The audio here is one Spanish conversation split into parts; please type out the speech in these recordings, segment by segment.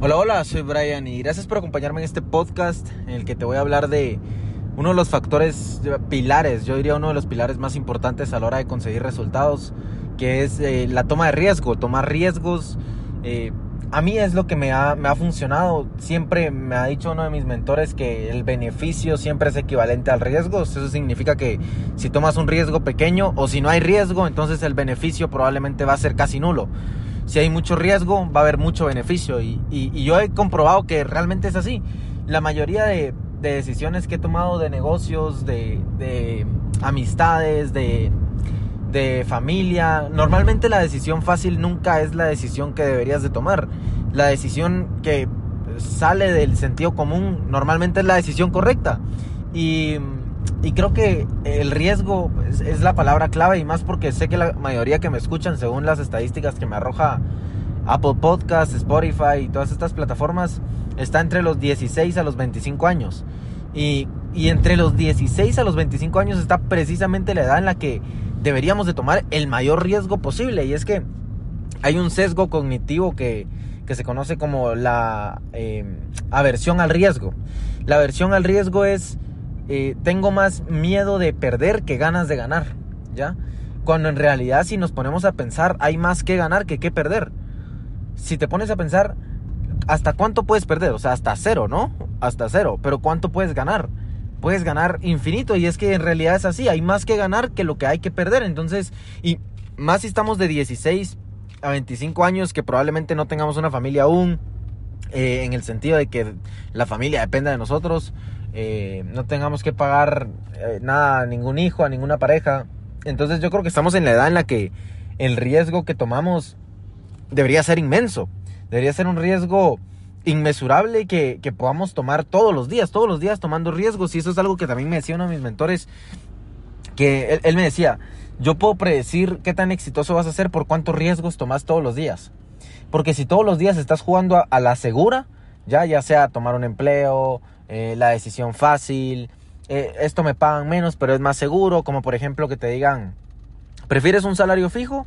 Hola, hola, soy Brian y gracias por acompañarme en este podcast en el que te voy a hablar de uno de los factores pilares, yo diría uno de los pilares más importantes a la hora de conseguir resultados, que es eh, la toma de riesgo, tomar riesgos. Eh, a mí es lo que me ha, me ha funcionado. Siempre me ha dicho uno de mis mentores que el beneficio siempre es equivalente al riesgo. Eso significa que si tomas un riesgo pequeño o si no hay riesgo, entonces el beneficio probablemente va a ser casi nulo si hay mucho riesgo, va a haber mucho beneficio. Y, yo he comprobado que realmente es así. La mayoría de, decisiones que he tomado de negocios, de, amistades, de, de familia, normalmente la decisión fácil nunca es la decisión que deberías de tomar. La decisión que sale del sentido común normalmente es la decisión correcta. Y y creo que el riesgo es, la palabra clave y más porque sé que la mayoría que me escuchan, según las estadísticas que me arroja Apple Podcasts, Spotify y todas estas plataformas, está entre los 16 a los 25 años. Y, y entre los 16 a los 25 años está precisamente la edad en la que deberíamos de tomar el mayor riesgo posible. Y es que hay un sesgo cognitivo que, que se conoce como la eh, aversión al riesgo. La aversión al riesgo es eh, tengo más miedo de perder que ganas de ganar, ¿ya? Cuando en realidad si nos ponemos a pensar hay más que ganar que que perder. Si te pones a pensar, ¿hasta cuánto puedes perder? O sea, hasta cero, ¿no? Hasta cero. Pero ¿cuánto puedes ganar? Puedes ganar infinito y es que en realidad es así, hay más que ganar que lo que hay que perder. Entonces, y más si estamos de 16 a 25 años que probablemente no tengamos una familia aún, eh, en el sentido de que la familia dependa de nosotros, eh, no tengamos que pagar eh, nada a ningún hijo, a ninguna pareja. Entonces yo creo que estamos en la edad en la que el riesgo que tomamos debería ser inmenso. Debería ser un riesgo inmesurable que, que podamos tomar todos los días, todos los días tomando riesgos. Y eso es algo que también me decía uno de mis mentores, que él, me decía, yo puedo predecir qué tan exitoso vas a ser por cuántos riesgos tomas todos los días. Porque si todos los días estás jugando a la segura, ya, ya sea tomar un empleo, eh, la decisión fácil, eh, esto me pagan menos pero es más seguro, como por ejemplo que te digan, ¿prefieres un salario fijo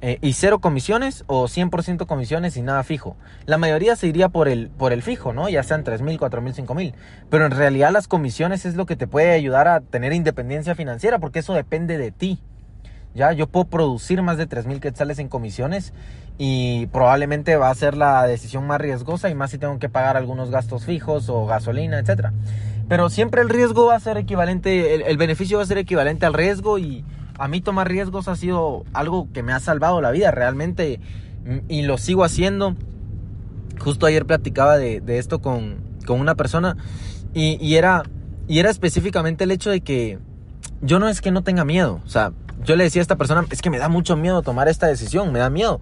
eh, y cero comisiones o 100% comisiones y nada fijo? La mayoría se iría por el, por el fijo, ¿no? Ya sean 3 mil, 4 mil, 5 mil. Pero en realidad las comisiones es lo que te puede ayudar a tener independencia financiera porque eso depende de ti. Ya, yo puedo producir más de 3 mil quetzales en comisiones y probablemente va a ser la decisión más riesgosa y más si tengo que pagar algunos gastos fijos o gasolina, etcétera. Pero siempre el riesgo va a ser equivalente, el, beneficio va a ser equivalente al riesgo y a mí tomar riesgos ha sido algo que me ha salvado la vida realmente y lo sigo haciendo. Justo ayer platicaba de, esto con, con, una persona y, y, era, y era específicamente el hecho de que yo no es que no tenga miedo, o sea, yo le decía a esta persona, es que me da mucho miedo tomar esta decisión, me da miedo.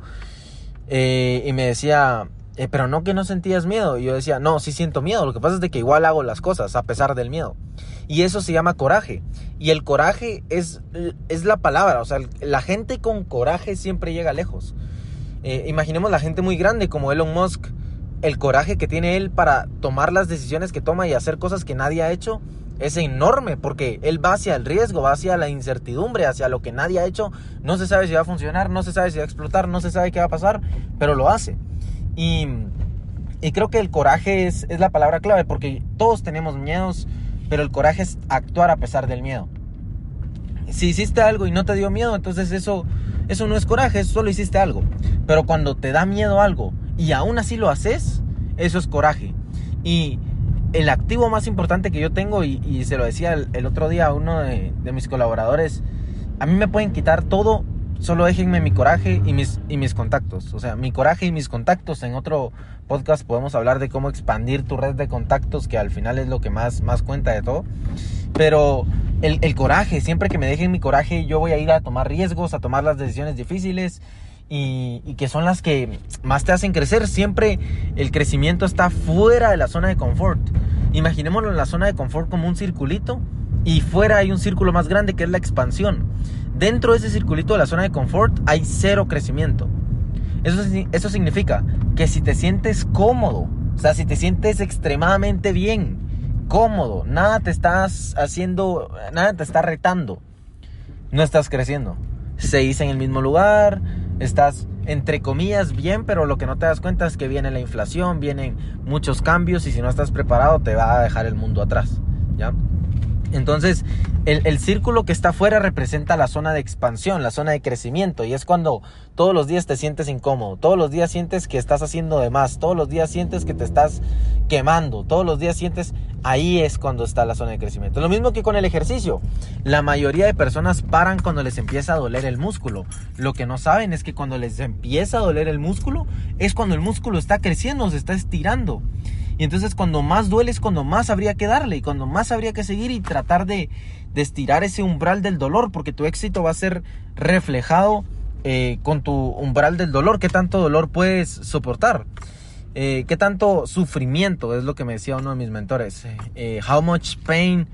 Eh, y me decía, eh, pero no que no sentías miedo. Y yo decía, no, sí siento miedo. Lo que pasa es de que igual hago las cosas a pesar del miedo. Y eso se llama coraje. Y el coraje es, es la palabra. O sea, la gente con coraje siempre llega lejos. Eh, imaginemos la gente muy grande como Elon Musk. El coraje que tiene él para tomar las decisiones que toma y hacer cosas que nadie ha hecho es enorme porque él va hacia el riesgo, va hacia la incertidumbre, hacia lo que nadie ha hecho. No se sabe si va a funcionar, no se sabe si va a explotar, no se sabe qué va a pasar, pero lo hace. Y, creo que el coraje es, es la palabra clave porque todos tenemos miedos, pero el coraje es actuar a pesar del miedo. Si hiciste algo y no te dio miedo, entonces eso, eso no es coraje, solo hiciste algo. Pero cuando te da miedo algo y aún así lo haces, eso es coraje. Y el activo más importante que yo tengo, y, se lo decía el, otro día a uno de, mis colaboradores, a mí me pueden quitar todo, solo déjenme mi coraje y mis, y mis contactos. O sea, mi coraje y mis contactos. En otro podcast podemos hablar de cómo expandir tu red de contactos, que al final es lo que más, más cuenta de todo. Pero el, el coraje, siempre que me dejen mi coraje, yo voy a ir a tomar riesgos, a tomar las decisiones difíciles y, que son las que más te hacen crecer. Siempre el crecimiento está fuera de la zona de confort. Imaginémoslo en la zona de confort como un circulito y fuera hay un círculo más grande que es la expansión. Dentro de ese circulito de la zona de confort hay cero crecimiento. Eso, eso significa que si te sientes cómodo, o sea, si te sientes extremadamente bien, cómodo, nada te estás haciendo, nada te está retando, no estás creciendo. Seguís en el mismo lugar, estás entre comillas bien, pero lo que no te das cuenta es que viene la inflación, vienen muchos cambios y si no estás preparado te va a dejar el mundo atrás, ¿ya? Entonces, el, círculo que está afuera representa la zona de expansión, la zona de crecimiento, y es cuando todos los días te sientes incómodo, todos los días sientes que estás haciendo de más, todos los días sientes que te estás quemando, todos los días sientes, ahí es cuando está la zona de crecimiento. Lo mismo que con el ejercicio, la mayoría de personas paran cuando les empieza a doler el músculo. Lo que no saben es que cuando les empieza a doler el músculo, es cuando el músculo está creciendo, se está estirando. Y entonces cuando más duele es cuando más habría que darle y cuando más habría que seguir y tratar de, estirar ese umbral del dolor, porque tu éxito va a ser reflejado eh, con tu umbral del dolor. ¿Qué tanto dolor puedes soportar? Eh, ¿Qué tanto sufrimiento? Es lo que me decía uno de mis mentores. Eh, how much pain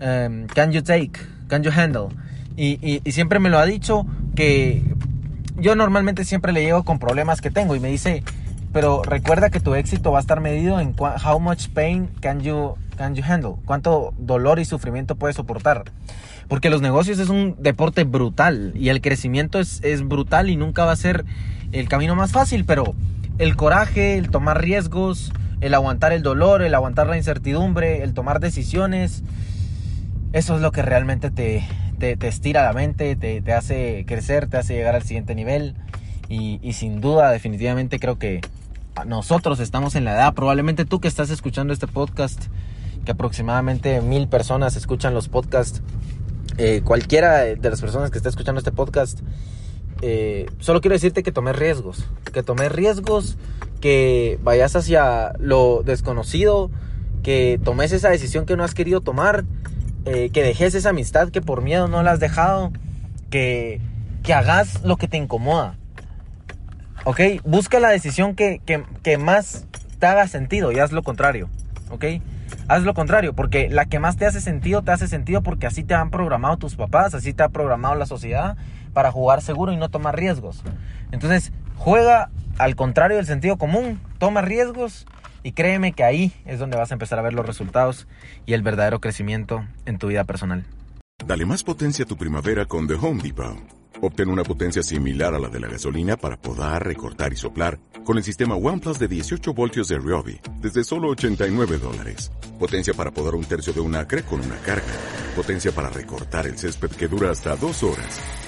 um, can you take? Can you handle? Y, y siempre me lo ha dicho que yo normalmente siempre le llego con problemas que tengo y me dice, pero recuerda que tu éxito va a estar medido en how much pain can you, can you handle, cuánto dolor y sufrimiento puedes soportar. Porque los negocios es un deporte brutal y el crecimiento es, es brutal y nunca va a ser el camino más fácil, pero el coraje, el tomar riesgos, el aguantar el dolor, el aguantar la incertidumbre, el tomar decisiones, eso es lo que realmente te, te, te estira la mente, te, te, hace crecer, te hace llegar al siguiente nivel. Y, y, sin duda, definitivamente creo que nosotros estamos en la edad, probablemente tú que estás escuchando este podcast, que aproximadamente mil personas escuchan los podcasts, eh, cualquiera de las personas que está escuchando este podcast, eh, solo quiero decirte que tomes riesgos, que tomes riesgos, que vayas hacia lo desconocido, que tomes esa decisión que no has querido tomar, eh, que dejes esa amistad que por miedo no la has dejado, que, que hagas lo que te incomoda. ¿Ok? Busca la decisión que, más te haga sentido y haz lo contrario. ¿Ok? Haz lo contrario, porque la que más te hace sentido, te hace sentido porque así te han programado tus papás, así te ha programado la sociedad para jugar seguro y no tomar riesgos. Entonces, juega al contrario del sentido común, toma riesgos y créeme que ahí es donde vas a empezar a ver los resultados y el verdadero crecimiento en tu vida personal. Dale más potencia a tu primavera con The Home Depot. Obtén una potencia similar a la de la gasolina para podar, recortar y soplar con el sistema OnePlus de 18 voltios de Ryobi desde solo 89 dólares. Potencia para podar un tercio de un acre con una carga. Potencia para recortar el césped que dura hasta dos horas.